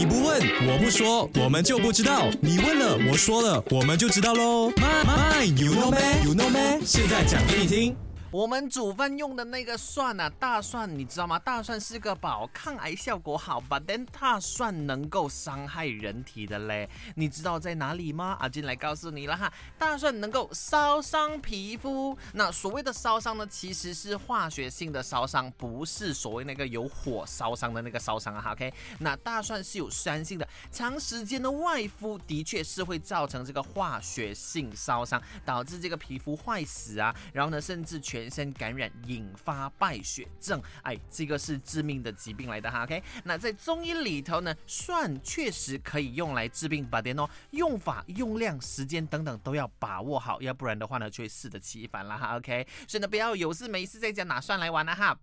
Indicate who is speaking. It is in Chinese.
Speaker 1: 你不问，我不说，我们就不知道。你问了，我说了，我们就知道喽。My my you know me you know me，现在讲给你听。
Speaker 2: 我们煮饭用的那个蒜啊，大蒜，你知道吗？大蒜是个宝，抗癌效果好，But then 大蒜能够伤害人体的嘞，你知道在哪里吗？阿金来告诉你了哈，大蒜能够烧伤皮肤。那所谓的烧伤呢，其实是化学性的烧伤，不是所谓那个有火烧伤的那个烧伤啊。OK，那大蒜是有酸性的，长时间的外敷的确是会造成这个化学性烧伤，导致这个皮肤坏死啊，然后呢，甚至全。全身感染引发败血症，哎，这个是致命的疾病来的哈。OK，那在中医里头呢，蒜确实可以用来治病，把点哦，用法、用量、时间等等都要把握好，要不然的话呢，就会适得其反了哈。OK，所以呢，不要有事没事在家拿蒜来玩了哈。